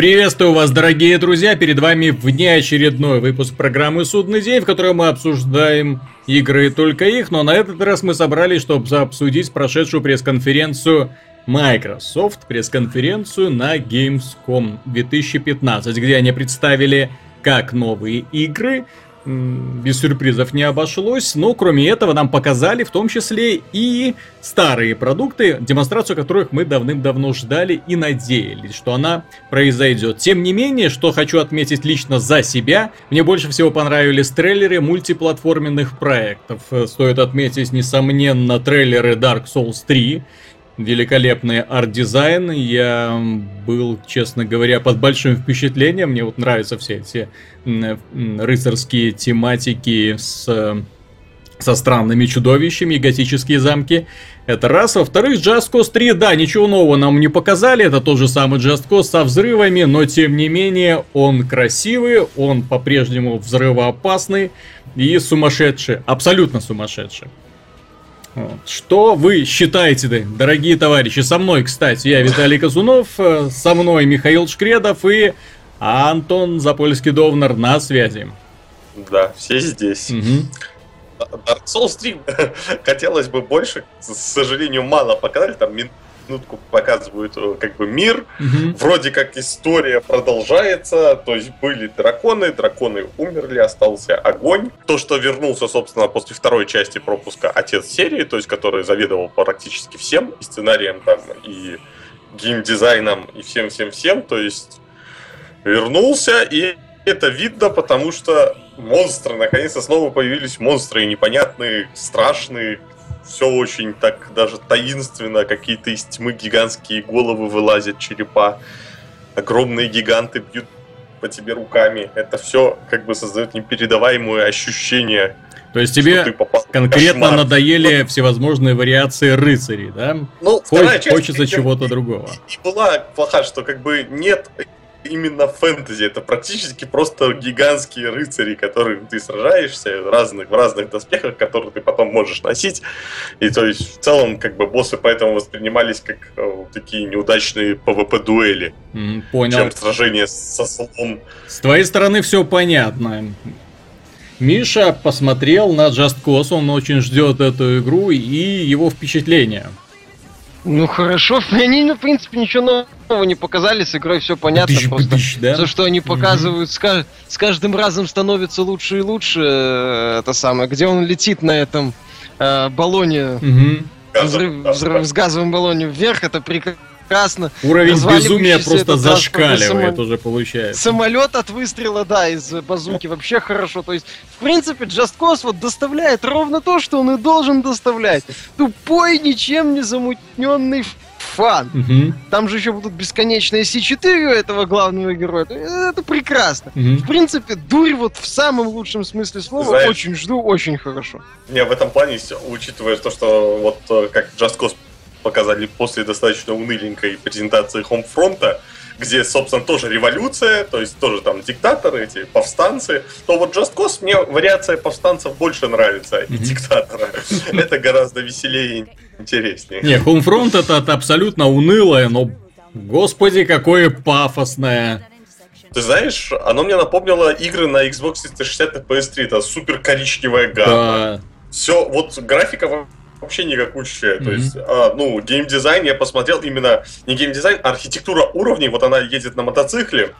Приветствую вас, дорогие друзья! Перед вами внеочередной выпуск программы «Судный день», в котором мы обсуждаем игры и только их, но на этот раз мы собрались, чтобы обсудить прошедшую пресс-конференцию Microsoft, пресс-конференцию на Gamescom 2015, где они представили как новые игры, без сюрпризов не обошлось, но кроме этого нам показали в том числе и старые продукты, демонстрацию которых мы давным-давно ждали и надеялись, что она произойдет. Тем не менее, что хочу отметить лично за себя, мне больше всего понравились трейлеры мультиплатформенных проектов. Стоит отметить, несомненно, трейлеры Dark Souls 3, великолепный арт-дизайн. Я был, честно говоря, под большим впечатлением. Мне вот нравятся все эти рыцарские тематики с со странными чудовищами готические замки. Это раз. Во-вторых, Just Cause 3, да, ничего нового нам не показали. Это тот же самый Just Cause со взрывами, но тем не менее он красивый, он по-прежнему взрывоопасный и сумасшедший. Абсолютно сумасшедший. Что вы считаете, дорогие товарищи? Со мной, кстати, я Виталий Казунов, э, со мной Михаил Шкредов и Антон Запольский-Довнер на связи. Да, все здесь. Угу. Dark Souls 3 хотелось бы больше, к сожалению, мало показали, там минутку показывают э, как бы мир. Угу. Вроде как история продолжается, то есть были драконы, драконы умерли, остался огонь. То, что вернулся, собственно, после второй части пропуска отец серии, то есть который заведовал практически всем, и сценарием там, и геймдизайном, и всем-всем-всем, то есть вернулся, и это видно, потому что монстры, наконец-то снова появились монстры, непонятные, страшные, все очень так даже таинственно, какие-то из тьмы гигантские головы вылазят, черепа, огромные гиганты бьют по тебе руками. Это все как бы создает непередаваемое ощущение. То есть тебе конкретно надоели всевозможные вариации рыцарей, да? Ну, Хоть, хочется чего-то другого. И была плоха, что как бы нет именно фэнтези. Это практически просто гигантские рыцари, которых ты сражаешься в разных, в разных доспехах, которые ты потом можешь носить. И то есть в целом как бы боссы поэтому воспринимались как э, такие неудачные PvP-дуэли. Mm, понял. Чем сражение со слом. С твоей стороны все понятно. Миша посмотрел на Just Cause, он очень ждет эту игру и его впечатления. Ну хорошо, они, ну, в принципе, ничего нового не показали, с игрой все понятно. Бдыщ, просто бдыщ, да? То, что они показывают, mm-hmm. с, с каждым разом становится лучше и лучше. Э, это самое, где он летит на этом э, баллоне. Mm-hmm. Взрыв, взрыв, с газовым баллоне вверх, это прекрасно прекрасно. Уровень безумия просто зашкаливает уже получается. Самолет от выстрела, да, из базуки вообще хорошо. То есть, в принципе, Just Cause вот доставляет ровно то, что он и должен доставлять. Тупой, ничем не замутненный фан. Угу. Там же еще будут бесконечные C4 у этого главного героя. Это прекрасно. Угу. В принципе, дурь вот в самом лучшем смысле слова Знаешь, очень жду, очень хорошо. Не, в этом плане, учитывая то, что вот э, как Just Cause показали после достаточно уныленькой презентации Homefront, где, собственно, тоже революция, то есть тоже там диктаторы, эти повстанцы, то вот Just Cause мне вариация повстанцев больше нравится, и диктатора. Это гораздо веселее и интереснее. Не, Homefront это, это абсолютно унылое, но, господи, какое пафосное. Ты знаешь, оно мне напомнило игры на Xbox 360 и PS3, это супер коричневая гамма. Да. Все, вот графика вообще никакущая. Mm-hmm. То есть, а, ну, геймдизайн я посмотрел именно не геймдизайн, а архитектура уровней. Вот она едет на мотоцикле.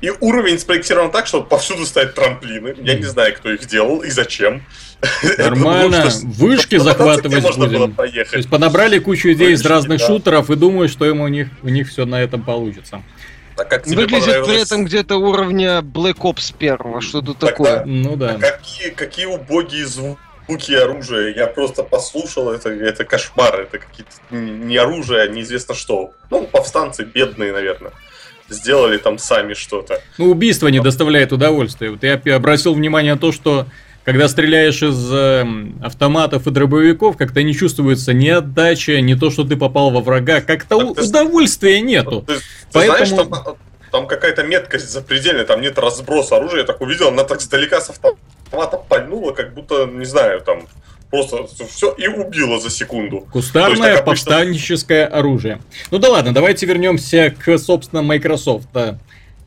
И уровень спроектирован так, что повсюду стоят трамплины. Я не знаю, кто их делал и зачем. Нормально. Вышки захватывать будем. То есть подобрали кучу идей из разных шутеров и думаю, что ему у них, у них все на этом получится. А как тебе Выглядит при этом где-то уровня Black Ops 1, что-то такое. Ну да. А какие, какие убогие звуки звуки оружия. Я просто послушал, это, это кошмар, это какие-то не оружие, а неизвестно что. Ну, повстанцы бедные, наверное. Сделали там сами что-то. Ну, убийство не доставляет удовольствия. Вот я обратил внимание на то, что когда стреляешь из э, автоматов и дробовиков, как-то не чувствуется ни отдача, ни то, что ты попал во врага. Как-то у- ты, удовольствия нету. Ты, ты Поэтому... знаешь, там, там какая-то меткость запредельная, там нет разброса оружия. Я так увидел, она так сдалека с автомата автомата пальнула, как будто, не знаю, там, просто все и убило за секунду. Кустарное есть, повстанческое оружие. Ну да ладно, давайте вернемся к, собственно, Microsoft.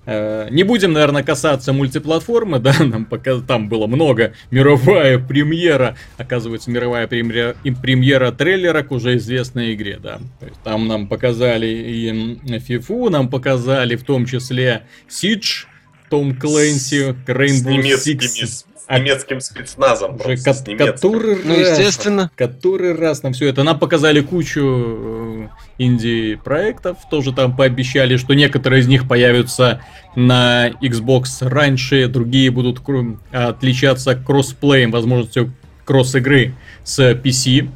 Э, не будем, наверное, касаться мультиплатформы, да, нам пока там было много. Мировая премьера, оказывается, мировая премьера, премьера трейлера к уже известной игре, да. Там нам показали и FIFA, нам показали в том числе Siege, Том Клэнси, Rainbow Six а немецким спецназом. Уже ко- который ну, раз, естественно. Который раз нам все это. Нам показали кучу э, инди-проектов. Тоже там пообещали, что некоторые из них появятся на Xbox раньше, другие будут отличаться кроссплеем, возможностью кросс-игры с PC.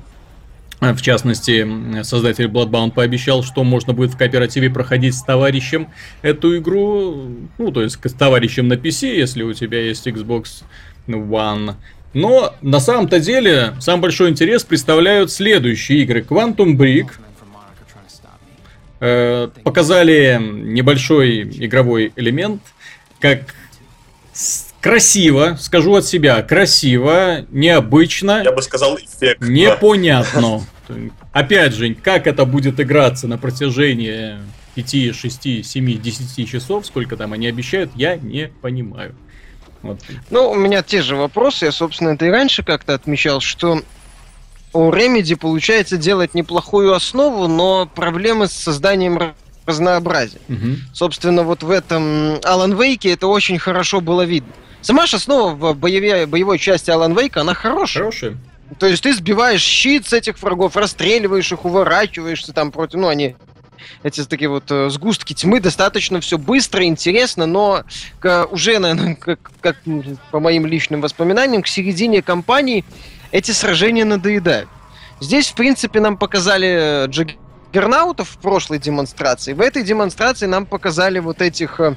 В частности, создатель Bloodbound пообещал, что можно будет в кооперативе проходить с товарищем эту игру, ну, то есть с товарищем на PC, если у тебя есть Xbox One. Но на самом-то деле самый большой интерес представляют следующие игры. Quantum Break. Э, показали небольшой игровой элемент, как красиво, скажу от себя, красиво, необычно. Я бы сказал эффектно. Непонятно. Опять же, как это будет играться на протяжении 5, 6, 7, 10 часов, сколько там они обещают, я не понимаю. Вот. Ну, у меня те же вопросы. Я, собственно, это и раньше как-то отмечал, что у Remedy получается делать неплохую основу, но проблемы с созданием разнообразия. Угу. Собственно, вот в этом Alan Wake это очень хорошо было видно. Сама же основа в боевой, боевой части Alan Wake, она хорошая. Хорошая. То есть ты сбиваешь щит с этих врагов, расстреливаешь их, уворачиваешься там против... Ну, они эти такие вот э, сгустки тьмы, достаточно все быстро, интересно, но к, уже, наверное, как, как по моим личным воспоминаниям, к середине кампании эти сражения надоедают. Здесь, в принципе, нам показали Джаггернаутов в прошлой демонстрации. В этой демонстрации нам показали вот этих, э,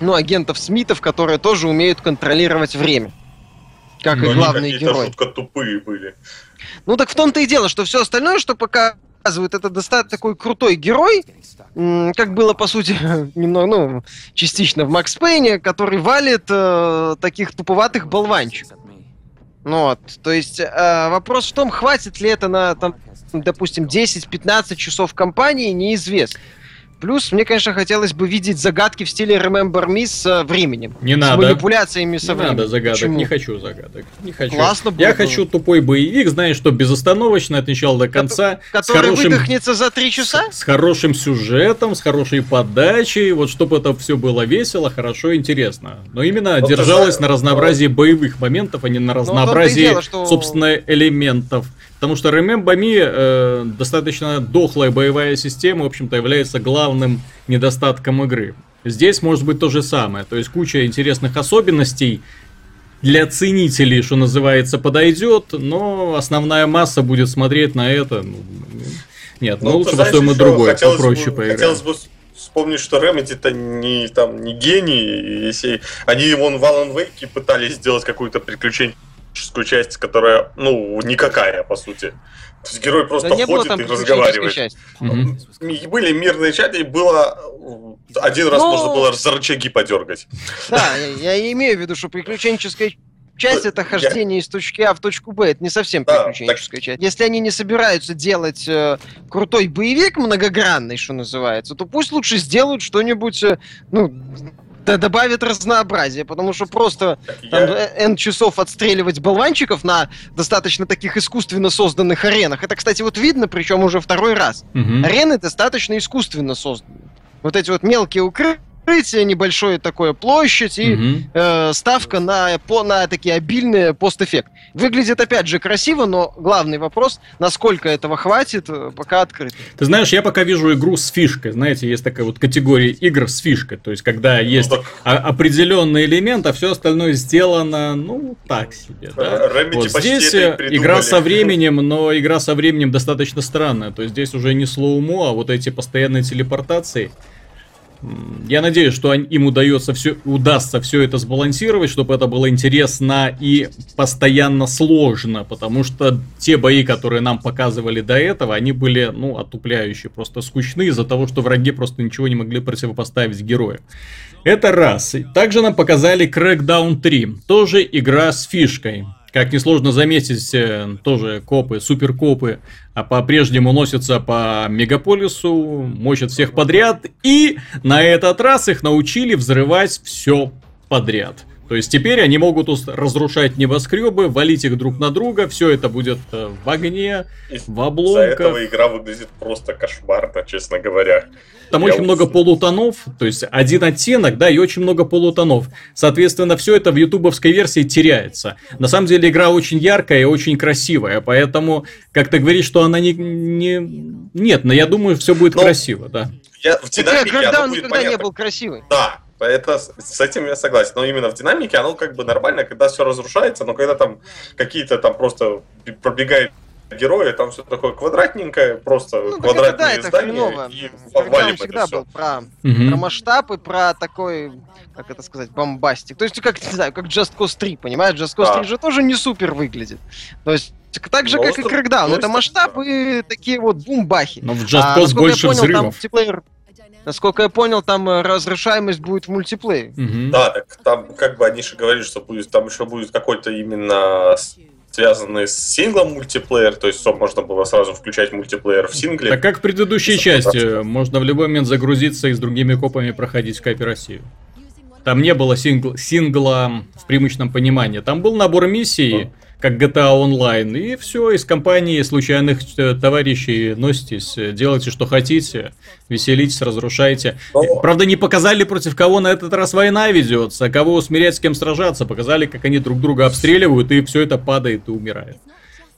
ну, агентов Смитов, которые тоже умеют контролировать время. Как но и главный герой. тупые были. Ну так в том-то и дело, что все остальное, что пока показывает это достаточно такой крутой герой, как было, по сути, немного, ну, частично в Макс Пейне, который валит э, таких туповатых болванчиков. Ну вот, то есть э, вопрос в том, хватит ли это на, там, допустим, 10-15 часов кампании, неизвестно. Плюс, мне, конечно, хотелось бы видеть загадки в стиле Remember Me с э, временем. Не с надо. манипуляциями со не временем. надо загадок, Почему? не хочу загадок. Не хочу. Классно Я хочу тупой боевик, знаешь, что безостановочно от начала до конца. Который хорошим, выдохнется за три часа? С, с хорошим сюжетом, с хорошей подачей, вот чтобы это все было весело, хорошо, интересно. Но именно вот держалось на разнообразии боевых моментов, а не на ну, разнообразии, дело, что... собственно, элементов. Потому что Remember Me э, достаточно дохлая боевая система, в общем-то, является главным недостатком игры. Здесь может быть то же самое. То есть куча интересных особенностей для ценителей, что называется, подойдет, но основная масса будет смотреть на это. Ну, нет, ну, ну лучше во что-нибудь другое, попроще бы, поиграть. Хотелось бы вспомнить, что Remedy это не, там, не гений. Если они вон в Alan Wake пытались сделать какую-то приключение часть, которая, ну, никакая, по сути. То есть герой просто да ходит и разговаривает. Часть. Угу. Были мирные части, и было один раз Но... можно было за рычаги подергать. Да, я, имею в виду, что приключенческая часть это хождение я... из точки А в точку Б. Это не совсем приключенческая так... часть. Если они не собираются делать э, крутой боевик многогранный, что называется, то пусть лучше сделают что-нибудь, э, ну, да добавит разнообразие, потому что просто там, N часов отстреливать болванчиков на достаточно таких искусственно созданных аренах. Это, кстати, вот видно, причем уже второй раз. Угу. Арены достаточно искусственно созданы. Вот эти вот мелкие укрытия открытие, небольшое такое площадь и угу. э, ставка на, по, на такие обильные постэффект. Выглядит опять же красиво, но главный вопрос, насколько этого хватит, э, пока открыт. Ты знаешь, я пока вижу игру с фишкой. Знаете, есть такая вот категория игр с фишкой. То есть, когда ну, есть так... определенный элемент, а все остальное сделано, ну, так себе. Да? вот здесь э, игра со временем, но игра со временем достаточно странная. То есть, здесь уже не слоумо, а вот эти постоянные телепортации. Я надеюсь, что им удается все, удастся все это сбалансировать, чтобы это было интересно и постоянно сложно, потому что те бои, которые нам показывали до этого, они были, ну, отупляющие, просто скучны из-за того, что враги просто ничего не могли противопоставить герою. Это раз. Также нам показали Crackdown 3, тоже игра с фишкой. Как несложно заметить, э, тоже копы, суперкопы, а по-прежнему носятся по мегаполису, мочат всех подряд, и на этот раз их научили взрывать все подряд. То есть теперь они могут разрушать небоскребы, валить их друг на друга, все это будет э, в огне, в обломках. Из-за этого игра выглядит просто кошмарно, честно говоря. Там Я очень много полутонов, то есть один оттенок, да, и очень много полутонов. Соответственно, все это в ютубовской версии теряется. На самом деле игра очень яркая и очень красивая, поэтому, как ты говоришь, что она не... не... Нет, но я думаю, все будет но красиво, да. Я, в динамике когда он никогда понятно. не был красивый. Да, это, с этим я согласен. Но именно в динамике оно как бы нормально, когда все разрушается, но когда там какие-то там просто пробегает герои, там все такое квадратненькое, просто ну, квадратные это, да, здания это и валим всегда был про, угу. про масштаб и про такой, как это сказать, бомбастик. То есть, как, не знаю, как Just Cause 3, понимаешь? Just Cause да. 3 же тоже не супер выглядит. То есть, так же, как и Crackdown. Это масштаб и такие вот бумбахи. Но в Just а, Cause а, больше понял, взрывов. Там Насколько я понял, там э, разрешаемость будет в мультиплее. Угу. Да, так там как бы они же говорили, что будет, там еще будет какой-то именно связанный с синглом мультиплеер, то есть можно было сразу включать мультиплеер в сингле. Так как в предыдущей части, можно в любой момент загрузиться и с другими копами проходить в кооперативе. Там не было сингл, сингла в привычном понимании. Там был набор миссий, как GTA Online. И все, из компании случайных э, товарищей носитесь, э, делайте, что хотите, веселитесь, разрушайте. Но... Правда, не показали, против кого на этот раз война ведется, кого усмирять, с кем сражаться. Показали, как они друг друга обстреливают, и все это падает и умирает.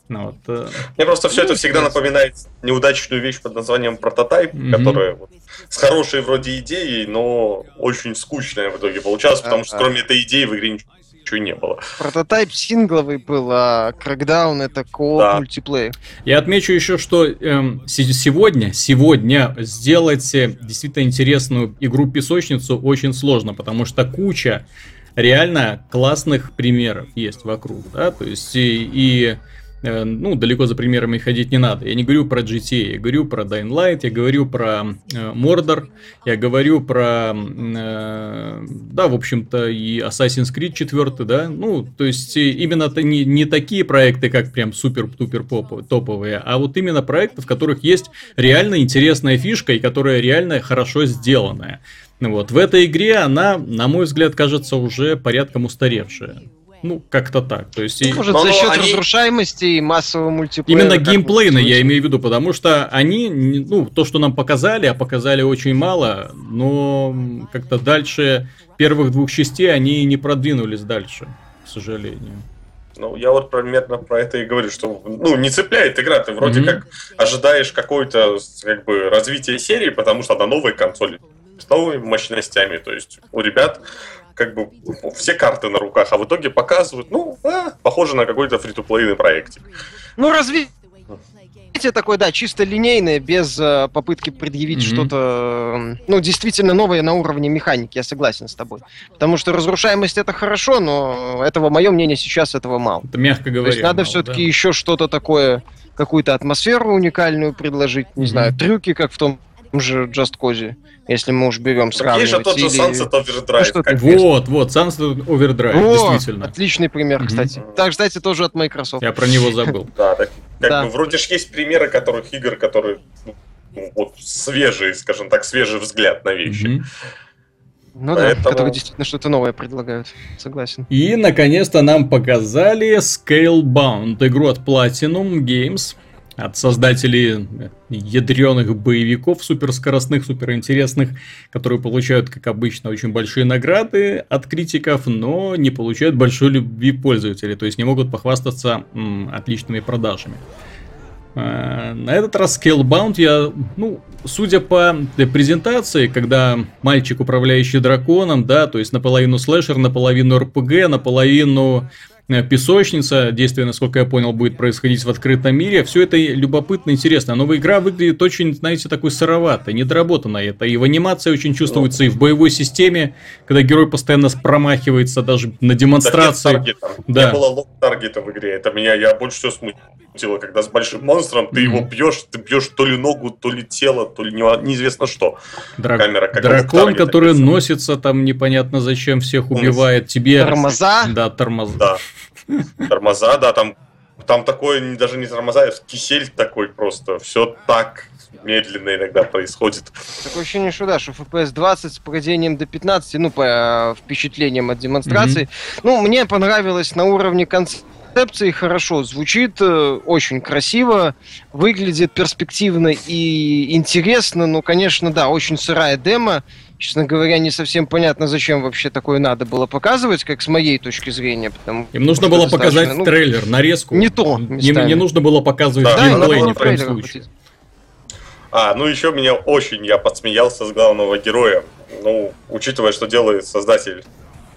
Ну, вот, э... Мне просто все это всегда напоминает неудачную вещь под названием прототайп, mm-hmm. которая вот, с хорошей вроде идеей, но очень скучная в итоге получалась, потому что кроме этой идеи в игре ничего ничего не было. Прототайп сингловый был, а Crackdown это кооп да. мультиплеер. Я отмечу еще, что эм, сегодня, сегодня сделать э, действительно интересную игру-песочницу очень сложно, потому что куча реально классных примеров есть вокруг, да, то есть и, и ну, далеко за примерами ходить не надо. Я не говорю про GTA, я говорю про Dying Light, я говорю про э, Mordor, я говорю про, э, да, в общем-то, и Assassin's Creed 4, да, ну, то есть э, именно -то не, не такие проекты, как прям супер-тупер топовые, а вот именно проекты, в которых есть реально интересная фишка и которая реально хорошо сделанная. Вот. В этой игре она, на мой взгляд, кажется уже порядком устаревшая. Ну, как-то так. То есть, может, за счет они... разрушаемости и массового мультиплеера. Именно геймплейно я имею в виду, потому что они, ну, то, что нам показали, а показали очень мало, но как-то дальше первых двух частей они не продвинулись дальше, к сожалению. Ну, я вот примерно про это и говорю, что ну, не цепляет игра. Ты вроде mm-hmm. как ожидаешь какое-то как бы развитие серии, потому что на новой консоли с новыми мощностями. То есть у ребят как бы все карты на руках, а в итоге показывают, ну, а, похоже на какой-то фри-то-плейный проектик. Ну, разве такой, да, чисто линейное, без э, попытки предъявить mm-hmm. что-то, ну, действительно новое на уровне механики, я согласен с тобой. Потому что разрушаемость это хорошо, но этого, мое мнение, сейчас этого мало. Это мягко говоря. То есть надо все-таки да. еще что-то такое, какую-то атмосферу уникальную предложить, не mm-hmm. знаю, трюки, как в том же Just Cause, если мы уж берем сравнивать. Есть же тот же или... Sunset Overdrive. Ну, как вот, вот, Sunset Overdrive, О, действительно. Отличный пример, кстати. Mm-hmm. Так, кстати, тоже от Microsoft. Я про него забыл. Да, так, как бы вроде ж есть примеры, которых игр, которые ну, вот свежий, скажем так, свежий взгляд на вещи. Ну Поэтому... да, которые действительно что-то новое предлагают. Согласен. И, наконец-то, нам показали Scalebound, игру от Platinum Games от создателей ядреных боевиков, суперскоростных, суперинтересных, которые получают, как обычно, очень большие награды от критиков, но не получают большой любви пользователей, то есть не могут похвастаться м, отличными продажами. А, на этот раз Scalebound я, ну, судя по презентации, когда мальчик, управляющий драконом, да, то есть наполовину слэшер, наполовину РПГ, наполовину Э, песочница, действие, насколько я понял, будет происходить в открытом мире. Все это любопытно, интересно. Новая игра выглядит очень, знаете, такой сыроватой, недоработанной. Это и в анимации очень чувствуется, и в боевой системе, когда герой постоянно промахивается даже на демонстрации. Да. Не было лог-таргета в игре. Это меня, я больше всего смутило, когда с большим монстром ты mm-hmm. его бьешь, ты бьешь то ли ногу, то ли тело, то ли неизвестно что. Драк... Камера, как Дракон, который носится там непонятно зачем, всех убивает. Тебе... Тормоза? Да, тормоза. Да. Тормоза, да, там, там такой, даже не тормоза, а кисель такой просто. Все так медленно иногда происходит. Такое ощущение, что да, что FPS 20 с падением до 15, ну, по впечатлениям от демонстрации. Mm-hmm. Ну, мне понравилось на уровне концепции хорошо, звучит э, очень красиво, выглядит перспективно и интересно, но, конечно, да, очень сырая демо. Честно говоря, не совсем понятно, зачем вообще такое надо было показывать, как с моей точки зрения. Потому Им нужно было показать ну, трейлер, нарезку. Не то. Не, не нужно было показывать да, геймплей ни в коем случае. А, ну еще меня очень, я подсмеялся с главного героя. Ну, учитывая, что делает создатель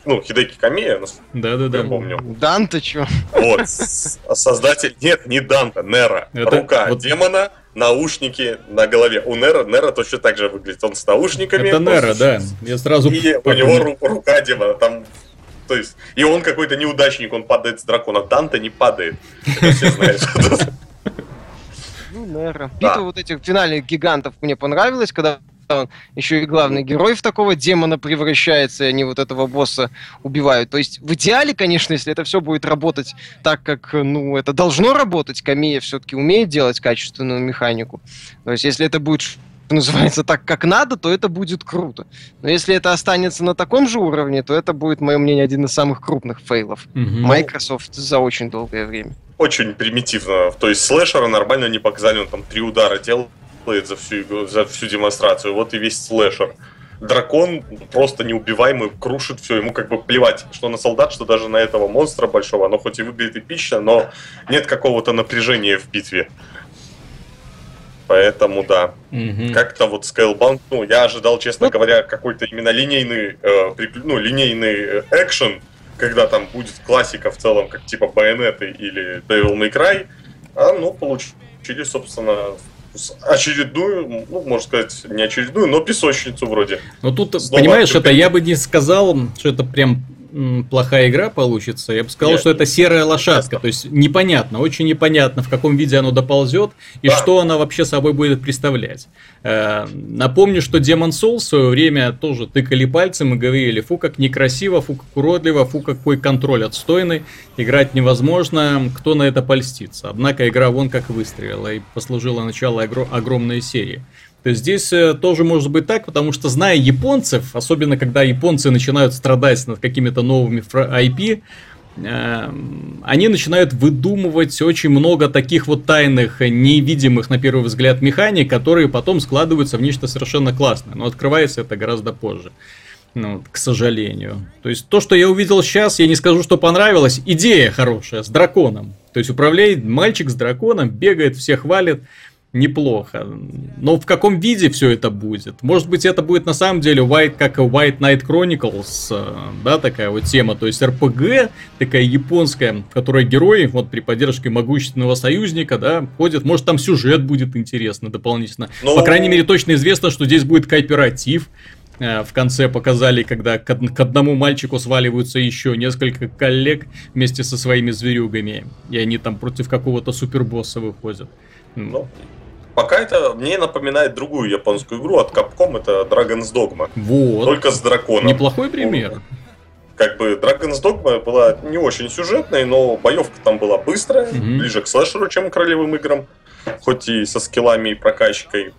ну, Хидеки Камия, да, да, да. я помню. Данта что? Вот, создатель, нет, не Данта, Нера. Это, Рука вот... демона, наушники на голове. У Нера, Нера точно так же выглядит, он с наушниками. Это Нера, да, я сразу... И у него ру- рука демона, там то есть, и он какой-то неудачник, он падает с дракона. Данта не падает. Это все знают. Ну, наверное. Битва вот этих финальных гигантов мне понравилась, когда он еще и главный герой в такого демона превращается, и они вот этого босса убивают. То есть в идеале, конечно, если это все будет работать так, как ну, это должно работать, Камия все-таки умеет делать качественную механику. То есть если это будет называется так, как надо, то это будет круто. Но если это останется на таком же уровне, то это будет, мое мнение, один из самых крупных фейлов угу. Microsoft за очень долгое время. Очень примитивно. То есть слэшера нормально не показали, он там три удара делает за всю, за всю демонстрацию. Вот и весь слэшер. Дракон просто неубиваемый, крушит все, ему как бы плевать, что на солдат, что даже на этого монстра большого. Оно хоть и выглядит эпично, но нет какого-то напряжения в битве. Поэтому да. Угу. Как-то вот Scalebound, ну, я ожидал, честно ну, говоря, какой-то именно линейный, э, прикл... ну, линейный э, экшен, когда там будет классика в целом, как типа Байонеты или Devil May Cry, а, ну, получили, собственно, очередную, ну, можно сказать, не очередную, но песочницу вроде. Ну, тут, Снова понимаешь, это я бы не сказал, что это прям плохая игра получится. Я бы сказал, Нет, что это серая лошадка. То есть непонятно, очень непонятно, в каком виде оно доползет и да. что она вообще собой будет представлять. Э, напомню, что Demon Souls в свое время тоже тыкали пальцем и говорили, фу, как некрасиво, фу, как уродливо, фу, какой контроль отстойный, играть невозможно, кто на это польстится. Однако игра вон как выстрелила и послужила начало огромной серии. То есть здесь э, тоже может быть так, потому что зная японцев, особенно когда японцы начинают страдать над какими-то новыми IP, э, они начинают выдумывать очень много таких вот тайных, невидимых на первый взгляд механик, которые потом складываются в нечто совершенно классное. Но открывается это гораздо позже. Ну, к сожалению. То есть то, что я увидел сейчас, я не скажу, что понравилось. Идея хорошая, с драконом. То есть управляет мальчик с драконом, бегает, всех валит неплохо. Но в каком виде все это будет? Может быть, это будет на самом деле White, как и White Knight Chronicles, э, да, такая вот тема. То есть RPG, такая японская, в которой герои, вот при поддержке могущественного союзника, да, ходят. Может, там сюжет будет интересно дополнительно. Но... По крайней мере, точно известно, что здесь будет кооператив. Э, в конце показали, когда к одному мальчику сваливаются еще несколько коллег вместе со своими зверюгами. И они там против какого-то супербосса выходят. Ну, Пока это мне напоминает другую японскую игру от Capcom, это Dragon's Dogma. Вот. Только с драконом. Неплохой пример. Как бы Dragon's Dogma была не очень сюжетной, но боевка там была быстрая, угу. ближе к слэшеру, чем к ролевым играм. Хоть и со скиллами и прокачкой.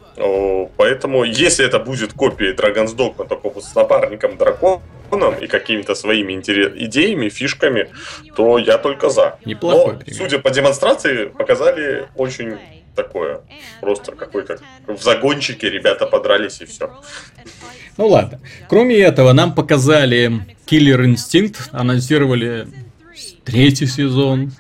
Поэтому, если это будет копия Dragon's Dogma, только с напарником драконом и какими-то своими идеями, фишками, то я только за. Неплохой Но, пример. судя по демонстрации, показали очень такое. Просто какой-то в загончике ребята подрались и все. Ну ладно. Кроме этого, нам показали Killer Instinct, анонсировали третий сезон.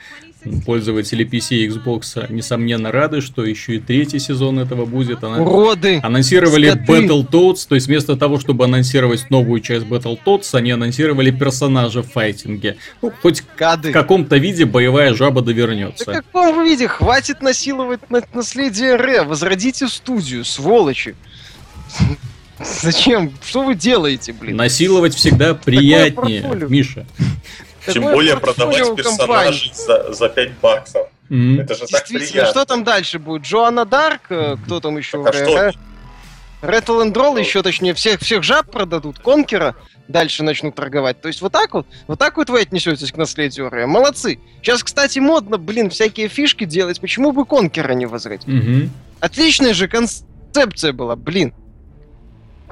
Пользователи PC и Xbox, несомненно, рады, что еще и третий сезон этого будет. Ана... Уроды! Анонсировали Скоты. Battletoads, то есть вместо того, чтобы анонсировать новую часть Battletoads, они анонсировали персонажа в файтинге. Ну, хоть Кады. в каком-то виде боевая жаба довернется. В каком виде? Хватит насиловать наследие Ре, возродите студию, сволочи. Зачем? Что вы делаете, блин? Насиловать всегда приятнее, Миша. Тем более продавать персонажей за, за 5 баксов. Mm-hmm. Это же так приятно. Что там дальше будет? Джоанна Дарк? Э, кто там еще? Так, а что? Rattle and Roll еще, точнее, всех, всех жаб продадут, Конкера дальше начнут торговать. То есть вот так вот, вот так вот вы отнесетесь к наследию Рэя. Молодцы. Сейчас, кстати, модно, блин, всякие фишки делать. Почему бы Конкера не возрыть? Угу. Отличная же концепция была, блин.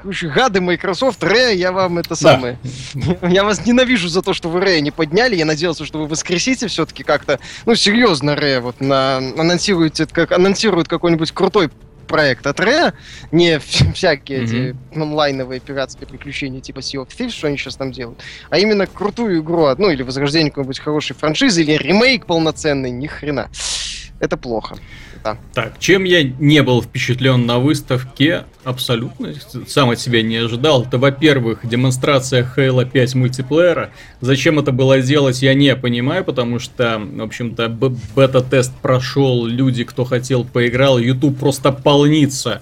Гады Microsoft, Рэя, я вам это да. самое... я вас ненавижу за то, что вы Рэя не подняли. Я надеялся, что вы воскресите все-таки как-то... Ну, серьезно, Рэя вот на... анонсируете, как... анонсирует какой-нибудь крутой проект от Rare, не всякие mm-hmm. эти онлайновые пиратские приключения типа Sea of Thieves, что они сейчас там делают, а именно крутую игру, ну или возрождение какой-нибудь хорошей франшизы, или ремейк полноценный, ни хрена. Это плохо да. Так, чем я не был впечатлен на выставке, абсолютно сам от себя не ожидал. Это, во-первых, демонстрация Halo 5 мультиплеера. Зачем это было делать, я не понимаю, потому что, в общем-то, бета-тест прошел, люди, кто хотел, поиграл, YouTube просто полнится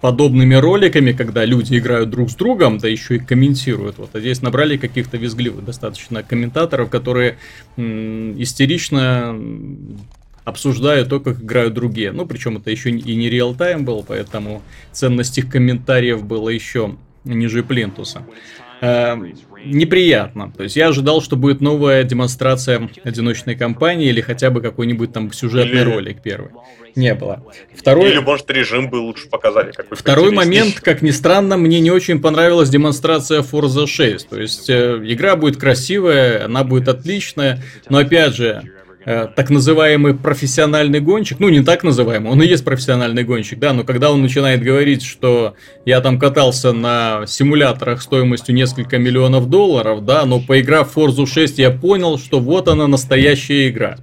подобными роликами, когда люди играют друг с другом, да еще и комментируют. Вот, а здесь набрали каких-то визгливых достаточно комментаторов, которые м- истерично обсуждаю то, как играют другие. Ну, причем это еще и не реал-тайм был, поэтому ценность их комментариев была еще ниже плинтуса. Э, неприятно. То есть я ожидал, что будет новая демонстрация одиночной кампании или хотя бы какой-нибудь там сюжетный или... ролик первый. Не было. Второй... Или, может, режим бы лучше показали. Какой Второй момент, как ни странно, мне не очень понравилась демонстрация Forza 6. То есть э, игра будет красивая, она будет отличная, но опять же, так называемый профессиональный гонщик, ну не так называемый, он и есть профессиональный гонщик, да, но когда он начинает говорить, что я там катался на симуляторах стоимостью несколько миллионов долларов, да, но поиграв в Forza 6, я понял, что вот она настоящая игра.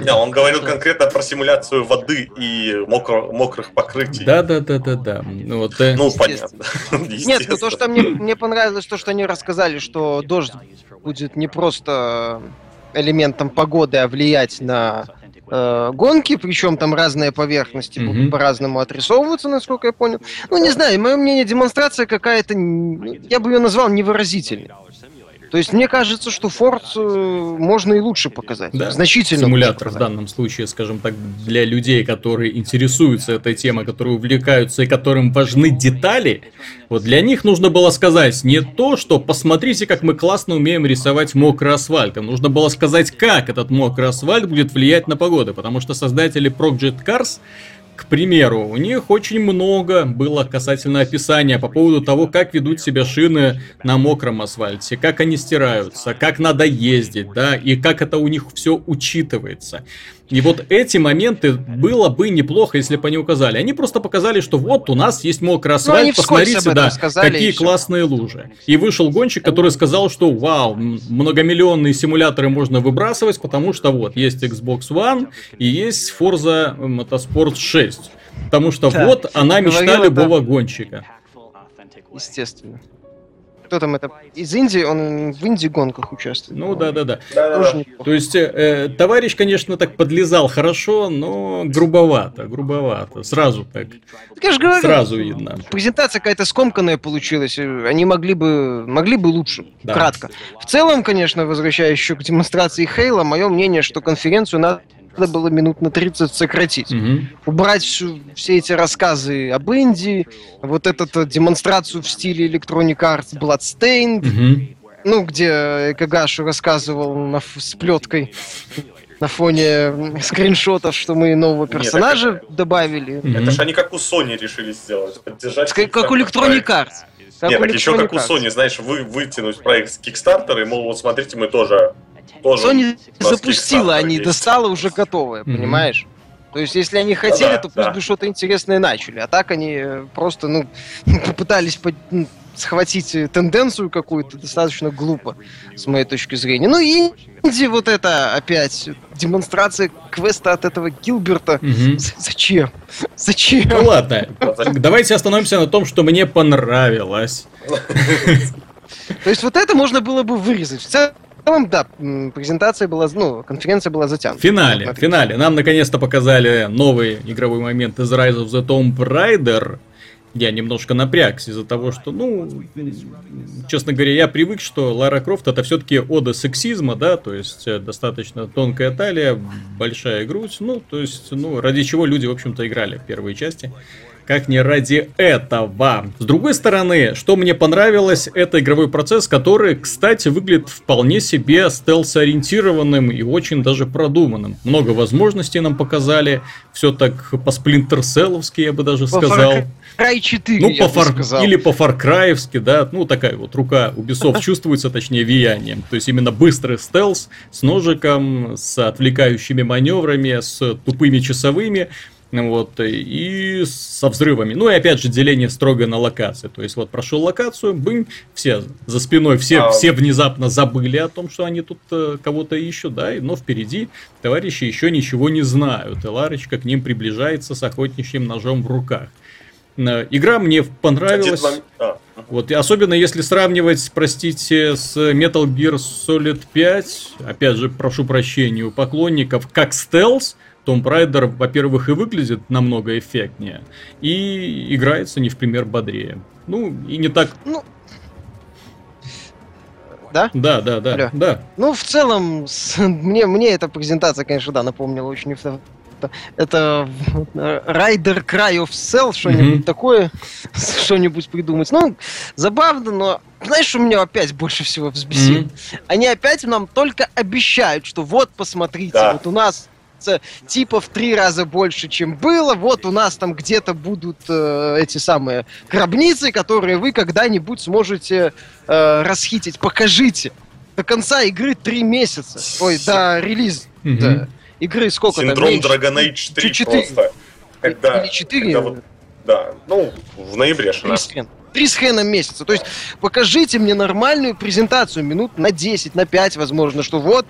Не, он говорил конкретно про симуляцию воды и мокро, мокрых покрытий. Да, да, да, да, да. Ну, вот, э... ну понятно. Нет, ну то, что мне, мне понравилось, то, что они рассказали, что дождь будет не просто элементом погоды, а влиять на э, гонки, причем там разные поверхности mm-hmm. будут по-разному отрисовываться, насколько я понял. Ну, не знаю, мое мнение, демонстрация какая-то, я бы ее назвал невыразительной. То есть мне кажется, что Форд э, можно и лучше показать. Да. Значительно Симулятор в данном случае, скажем так, для людей, которые интересуются этой темой, которые увлекаются и которым важны детали, вот для них нужно было сказать не то, что посмотрите, как мы классно умеем рисовать мокрый асфальт. Им нужно было сказать, как этот мокрый асфальт будет влиять на погоду. Потому что создатели Project Cars к примеру, у них очень много было касательно описания по поводу того, как ведут себя шины на мокром асфальте, как они стираются, как надо ездить, да, и как это у них все учитывается. И вот эти моменты было бы неплохо, если бы они указали. Они просто показали, что вот у нас есть мокрый ну, асфальт, ну, посмотрите, да, какие классные лужи. И вышел гонщик, который сказал, что вау, многомиллионные симуляторы можно выбрасывать, потому что вот есть Xbox One и есть Forza Motorsport 6. Потому что да, вот она мечта любого да. гонщика. Естественно кто там это, из Индии, он в Индии гонках участвует. Ну да, да, да. То есть э, товарищ, конечно, так подлезал хорошо, но грубовато, грубовато. Сразу так. так я же говорю, сразу видно. Презентация какая-то скомканная получилась. Они могли бы, могли бы лучше. Да. Кратко. В целом, конечно, возвращаясь еще к демонстрации Хейла, мое мнение, что конференцию надо надо было минут на 30 сократить. Угу. Убрать всю, все эти рассказы об Индии, вот эту э, демонстрацию в стиле Electronic Arts Bloodstained, угу. ну, где Кагашу рассказывал на, с плеткой на фоне скриншотов, что мы нового персонажа Нет, добавили. Это же они как у Sony решили сделать. Поддержать как, как у Electronic Arts. Как Нет, так еще как у Sony, знаешь, вы, вытянуть проект с Kickstarter, и, мол, вот смотрите, мы тоже тоже Sony запустила, они есть. достала уже готовое, mm-hmm. понимаешь? То есть, если они хотели, да, то пусть да. бы что-то интересное начали. А так они э, просто, ну, попытались под, схватить тенденцию какую-то достаточно глупо, с моей точки зрения. Ну и Инди вот это опять демонстрация квеста от этого Гилберта. Угу. Зачем? Зачем? Ну ладно, давайте остановимся на том, что мне понравилось. То есть вот это можно было бы вырезать. В целом целом, да, презентация была, ну, конференция была затянута. В финале, в финале. Нам наконец-то показали новый игровой момент из Rise of the Tomb Raider. Я немножко напрягся из-за того, что, ну, честно говоря, я привык, что Лара Крофт это все-таки ода сексизма, да, то есть э, достаточно тонкая талия, большая грудь, ну, то есть, ну, ради чего люди, в общем-то, играли в первые части. Как не ради этого. С другой стороны, что мне понравилось, это игровой процесс, который, кстати, выглядит вполне себе стелс-ориентированным и очень даже продуманным. Много возможностей нам показали, все так по Cell, я бы даже по сказал. Far Cry 4, ну, по Far... сказал. Или по Far Cry, да, ну такая вот рука Ubisoft чувствуется, точнее, влиянием. То есть именно быстрый стелс с ножиком, с отвлекающими маневрами, с тупыми часовыми. Вот, и со взрывами. Ну и опять же деление строго на локации. То есть вот прошел локацию, бым, все за спиной, все, а... все внезапно забыли о том, что они тут э, кого-то ищут, да, но впереди товарищи еще ничего не знают. И Ларочка к ним приближается с охотничьим ножом в руках. Э, игра мне понравилась. Вот, и особенно если сравнивать, простите, с Metal Gear Solid 5, опять же, прошу прощения у поклонников, как стелс, том Raider, во-первых, и выглядит намного эффектнее, и играется не в пример бодрее. Ну, и не так... Ну, да? Да, да, да, Алло. да. Ну, в целом, с, мне, мне эта презентация, конечно, да, напомнила очень это, это Rider Cry of Cell, что-нибудь mm-hmm. такое, что-нибудь придумать. Ну, забавно, но знаешь, что меня опять больше всего взбесило? Mm-hmm. Они опять нам только обещают, что вот, посмотрите, да. вот у нас типа в три раза больше, чем было. Вот у нас там где-то будут э, эти самые гробницы, которые вы когда-нибудь сможете э, расхитить. Покажите. До конца игры три месяца. Ой, до релиза. Mm-hmm. Да. Игры сколько Синдром там? Dragon Age 3 4. просто. Когда, Или 4? Когда вот, да, ну, в ноябре 16 три с хреном месяца. То есть покажите мне нормальную презентацию минут на 10, на 5, возможно, что вот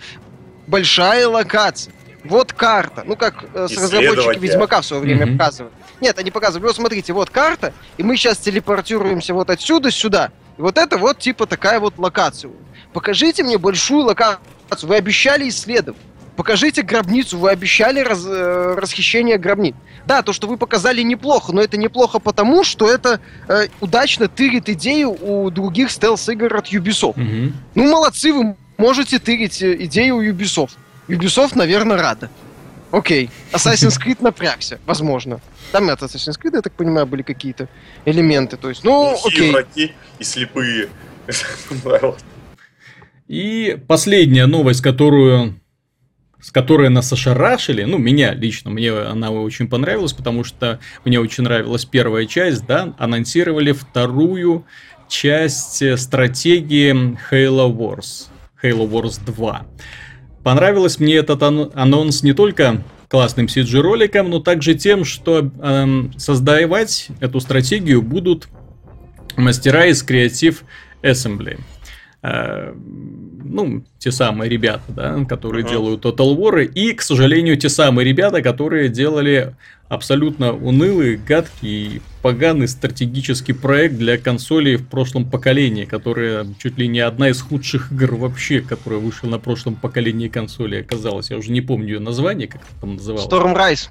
большая локация. Вот карта. Ну, как э, с разработчики Ведьмака в свое время mm-hmm. показывали. Нет, они показывали, вот смотрите, вот карта, и мы сейчас телепортируемся вот отсюда сюда. И вот это вот типа такая вот локация. Покажите мне большую локацию. Вы обещали исследовать. Покажите гробницу, вы обещали раз, э, расхищение гробниц. Да, то, что вы показали, неплохо, но это неплохо потому, что это э, удачно тырит идею у других стелс-игр от Ubisoft. Mm-hmm. Ну, молодцы, вы можете тырить э, идею у Ubisoft. Ubisoft, наверное, рада. Окей. Assassin's Creed напрягся, возможно. Там от Assassin's Creed, я так понимаю, были какие-то элементы. То есть, ну, окей. враги и слепые. И последняя новость, которую с которой нас ошарашили, ну, меня лично, мне она очень понравилась, потому что мне очень нравилась первая часть, да, анонсировали вторую часть стратегии Halo Wars, Halo Wars 2. Понравилось мне этот анонс не только классным CG-роликом, но также тем, что э, создавать эту стратегию будут мастера из Creative Assembly. Э, ну, те самые ребята, да, которые uh-huh. делают Total War, и, к сожалению, те самые ребята, которые делали абсолютно унылый, гадкий, поганый стратегический проект для консолей в прошлом поколении, которая чуть ли не одна из худших игр вообще, которая вышла на прошлом поколении консоли оказалась. Я уже не помню ее название, как это там называлось. Storm Rise.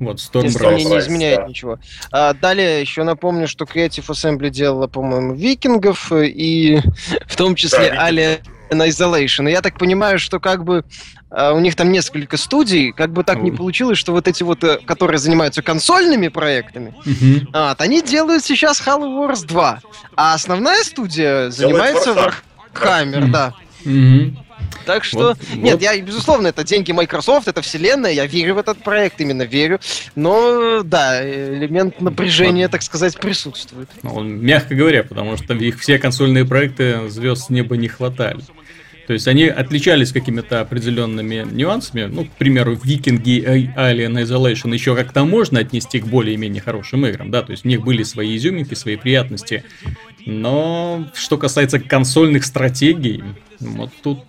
Вот, Storm Rise. не изменяет да. ничего. А, далее еще напомню, что Creative Assembly делала, по-моему, викингов, и в том числе да, Алия на Isolation. И я так понимаю, что как бы Uh, у них там несколько студий, как бы так oh. не получилось, что вот эти вот, э, которые занимаются консольными проектами, uh-huh. вот, они делают сейчас Halo Wars 2, а основная студия занимается Warhammer, да. Uh-huh. Так что, вот, нет, вот. я, безусловно, это деньги Microsoft, это вселенная, я верю в этот проект, именно верю. Но, да, элемент напряжения, так сказать, присутствует. Ну, мягко говоря, потому что их все консольные проекты звезд с неба не хватали. То есть они отличались какими-то определенными нюансами. Ну, к примеру, Викинги и Alien Isolation еще как-то можно отнести к более-менее хорошим играм, да, то есть у них были свои изюминки, свои приятности. Но что касается консольных стратегий, вот тут,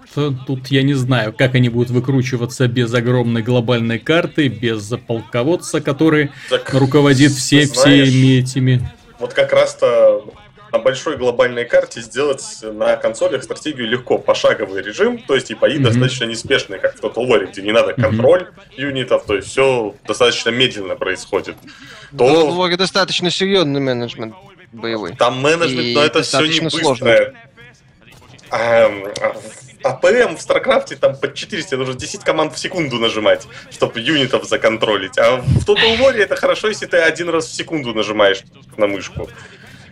тут я не знаю, как они будут выкручиваться без огромной глобальной карты, без полководца, который так, руководит все, знаешь, всеми этими. Вот как раз-то на большой глобальной карте сделать на консолях стратегию легко, пошаговый режим, то есть и бои mm-hmm. достаточно неспешные, как в Total War, где не надо контроль mm-hmm. юнитов, то есть все достаточно медленно происходит. То... В Total War достаточно серьезный менеджмент боевой. Там менеджмент, и но это все не быстрое. Эм, APM в Старкрафте там под 400 нужно 10 команд в секунду нажимать, чтобы юнитов законтролить. А в Total War это хорошо, если ты один раз в секунду нажимаешь на мышку.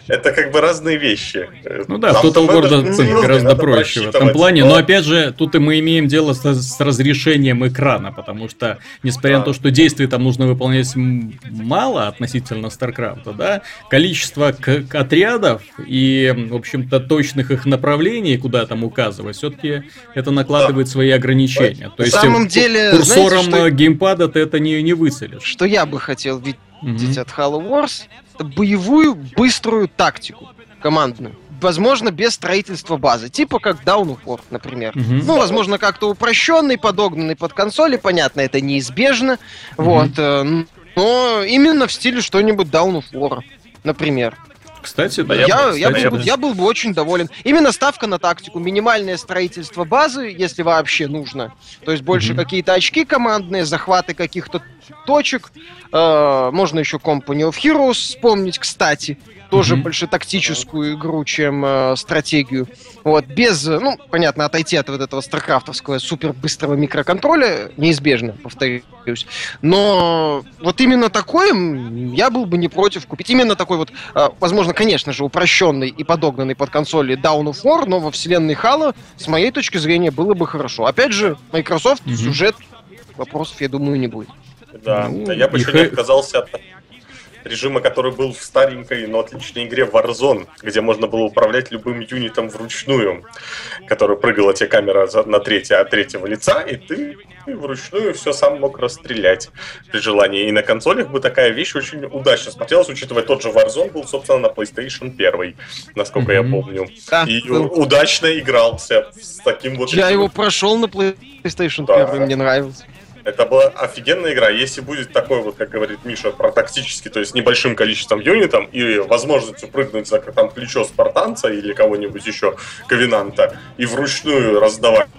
Это как бы разные вещи. Ну да, в Total War гораздо проще в этом плане. Но... но опять же, тут и мы имеем дело с, с разрешением экрана, потому что, несмотря да. на то, что действий там нужно выполнять мало относительно StarCraft, да, количество к- отрядов и, в общем-то, точных их направлений, куда там указывать, все-таки это накладывает да. свои ограничения. То есть, на самом деле, курсором знаете, что... геймпада ты это не, не выцелишь. Что я бы хотел видеть mm-hmm. от Halo Wars, боевую быструю тактику командную. Возможно, без строительства базы. Типа как Down War, например. Mm-hmm. Ну, возможно, как-то упрощенный, подогнанный под консоли. Понятно, это неизбежно. Mm-hmm. Вот. Э, но именно в стиле что-нибудь Down War, например. Кстати, да. Я, я, я, был, бы, я был бы очень доволен. Именно ставка на тактику, минимальное строительство базы, если вообще нужно. То есть больше mm-hmm. какие-то очки командные, захваты каких-то точек. Э, можно еще Company of Heroes вспомнить, кстати тоже mm-hmm. больше тактическую игру, чем э, стратегию. Вот, без, ну, понятно, отойти от вот этого старкрафтовского супер быстрого микроконтроля неизбежно, повторюсь. Но вот именно такое я был бы не против купить. Именно такой вот, э, возможно, конечно же, упрощенный и подогнанный под консоли Down of War, но во вселенной Halo, с моей точки зрения, было бы хорошо. Опять же, Microsoft, mm-hmm. сюжет, вопросов, я думаю, не будет. Да, ну, я бы еще не отказался от режима, который был в старенькой, но отличной игре Warzone, где можно было управлять любым юнитом вручную, который прыгала тебе камера на третье от третьего лица, и ты вручную все сам мог расстрелять при желании. И на консолях бы такая вещь очень удачно смотрелась, учитывая тот же Warzone был, собственно, на PlayStation 1, насколько mm-hmm. я помню. Да, и был. удачно игрался с таким вот... Я его прошел на PlayStation да. 1, мне нравился. Это была офигенная игра. Если будет такой вот, как говорит Миша, про тактический, то есть небольшим количеством юнитом и возможностью прыгнуть за там плечо спартанца или кого-нибудь еще, ковенанта, и вручную раздавать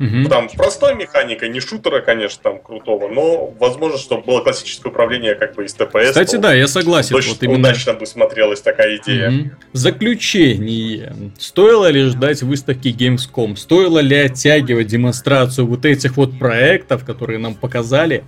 Угу. Там простой механика, не шутера, конечно, там крутого, но возможно, чтобы было классическое управление как бы из ТПС. Кстати, да, я согласен. Точно вот именно... удачно бы смотрелась такая идея. Угу. Заключение. Стоило ли ждать выставки Gamescom? Стоило ли оттягивать демонстрацию вот этих вот проектов, которые нам показали?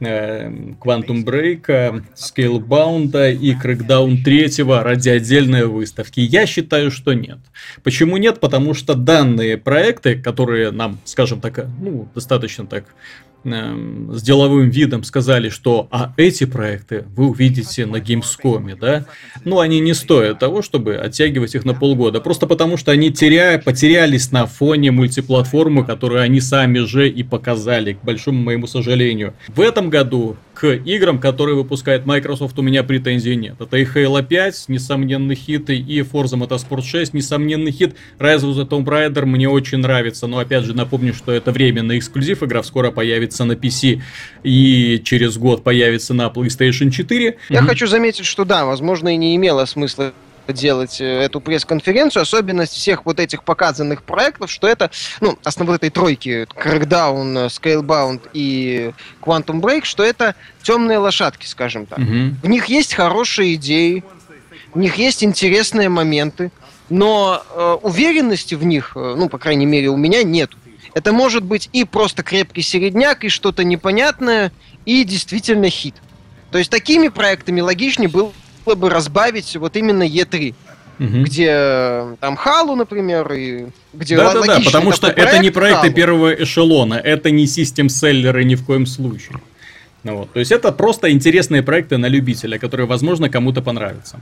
Эм, Quantum Break, Scalebound и Crackdown 3 ради отдельной выставки? Я считаю, что нет. Почему нет? Потому что данные проекты, которые нам, скажем так, ну, достаточно так Эм, с деловым видом сказали, что а эти проекты вы увидите на Gamescom, да, ну они не стоят того, чтобы оттягивать их на полгода, просто потому что они теряя, потерялись на фоне мультиплатформы, которую они сами же и показали, к большому моему сожалению. В этом году к играм, которые выпускает Microsoft, у меня претензий нет. Это и Halo 5, несомненный хит, и Forza Motorsport 6, несомненный хит. Rise of the Tomb Raider мне очень нравится, но опять же напомню, что это временный эксклюзив, игра скоро появится на PC и через год появится на PlayStation 4. Я mm-hmm. хочу заметить, что да, возможно, и не имело смысла делать э, эту пресс-конференцию. Особенность всех вот этих показанных проектов, что это, ну, основной этой тройки, Crackdown, Scalebound и Quantum Break, что это темные лошадки, скажем так. Угу. В них есть хорошие идеи, в них есть интересные моменты, но э, уверенности в них, э, ну, по крайней мере, у меня нет. Это может быть и просто крепкий середняк, и что-то непонятное, и действительно хит. То есть такими проектами логичнее был бы разбавить вот именно Е3. Угу. Где э, там Халу, например, и где Да, да, да, потому что это не проекты Halo. первого эшелона, это не систем-селлеры ни в коем случае. Ну, вот. То есть это просто интересные проекты на любителя, которые, возможно, кому-то понравятся.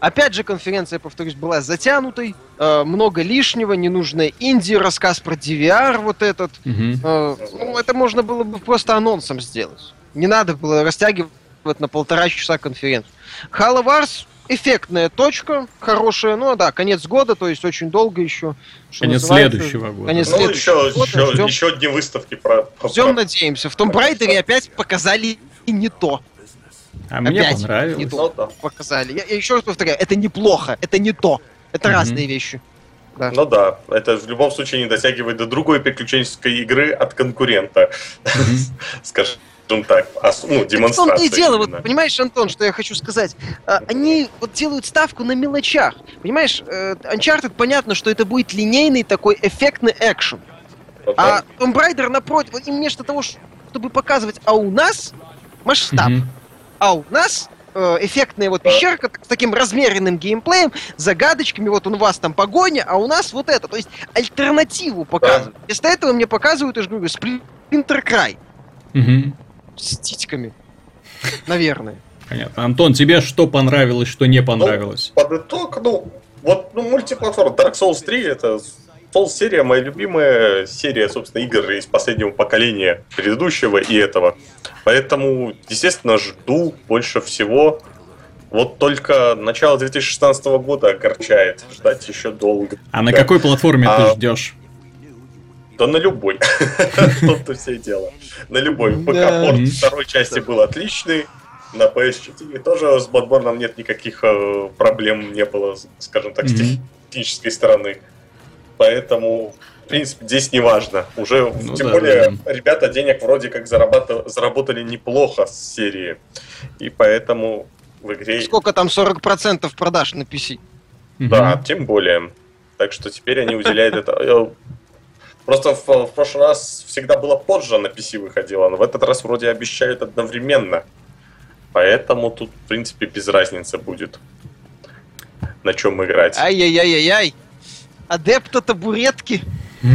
Опять же, конференция, повторюсь, была затянутой, э, много лишнего, ненужная инди, рассказ про DVR вот этот. Угу. Э, ну, это можно было бы просто анонсом сделать. Не надо было растягивать на полтора часа конференцию. Halo Wars эффектная точка, хорошая, ну да, конец года, то есть очень долго еще. Конец следующего года. Конец ну, следующего еще, года. Еще, ждем, еще одни выставки про... Ждем, надеемся. В том Брайдере опять показали и не то. А опять мне понравилось. Не то ну, да. показали. Я, я еще раз повторяю, это неплохо, это не то. Это mm-hmm. разные вещи. Да. Ну да, это в любом случае не дотягивает до другой приключенческой игры от конкурента. Mm-hmm. Скажем так, ну, демонстрация. В том-то и дело, вот, понимаешь, Антон, что я хочу сказать? А, они вот делают ставку на мелочах. Понимаешь, э, Uncharted, понятно, что это будет линейный такой эффектный экшен. А Tomb Raider, напротив, им вместо того, чтобы показывать, а у нас масштаб, mm-hmm. а у нас э, эффектная вот пещерка с таким размеренным геймплеем, загадочками, вот у вас там погоня, а у нас вот это. То есть альтернативу показывают. Вместо этого мне показывают, я же говорю, Splinter Cry. Угу. С титьками. Наверное. Понятно. Антон, тебе что понравилось, что не понравилось? Ну, под итог, ну, вот ну, мультиплатформа Dark Souls 3 это Souls серия моя любимая серия, собственно, игр из последнего поколения предыдущего и этого. Поэтому, естественно, жду больше всего. Вот только начало 2016 года огорчает. Ждать еще долго. А на какой платформе а... ты ждешь? Да на любой. В том-то все дело. На любой. ПК-порт второй части был отличный. На PS4 тоже с Bloodborne нет никаких э, проблем не было, скажем так, с технической стороны. Поэтому, в принципе, здесь не важно. Уже, ну, тем да, более, да. ребята денег вроде как зарабатывали, заработали неплохо с серии. И поэтому в игре... Сколько там 40% продаж на PC? Да, угу. тем более. Так что теперь они уделяют это... Просто в, в прошлый раз всегда было позже на PC выходило, но в этот раз вроде обещают одновременно. Поэтому тут, в принципе, без разницы будет, на чем играть. Ай-яй-яй-яй-яй! адепта табуретки.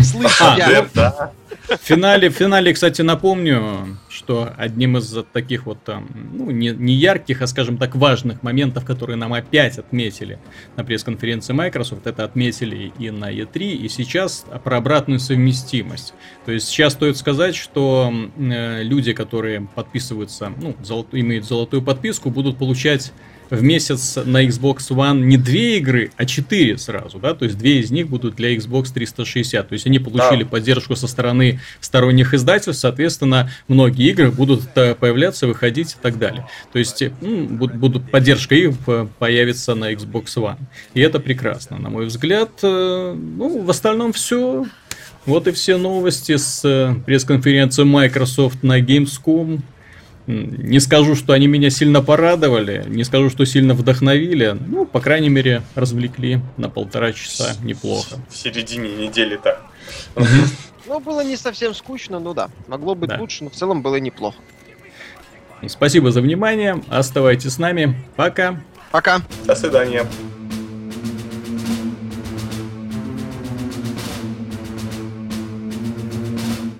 Слышу а, я. В финале, в финале, кстати, напомню, что одним из таких вот там, ну, не, не ярких, а, скажем так, важных моментов, которые нам опять отметили на пресс-конференции Microsoft, это отметили и на E3, и сейчас про обратную совместимость. То есть сейчас стоит сказать, что э, люди, которые подписываются, ну, золот, имеют золотую подписку, будут получать в месяц на Xbox One не две игры, а четыре сразу, да, то есть две из них будут для Xbox 360, то есть они получили да. поддержку со стороны сторонних издательств, соответственно, многие игры будут э, появляться, выходить и так далее. То есть ну, будут, поддержка их появится на Xbox One. И это прекрасно, на мой взгляд. Э, ну, в остальном все. Вот и все новости с э, пресс-конференции Microsoft на Gamescom. Не скажу, что они меня сильно порадовали, не скажу, что сильно вдохновили, ну, по крайней мере, развлекли на полтора часа неплохо. В середине недели так. Ну, было не совсем скучно, ну да. Могло быть да. лучше, но в целом было неплохо. Спасибо за внимание. Оставайтесь с нами. Пока. Пока. До свидания.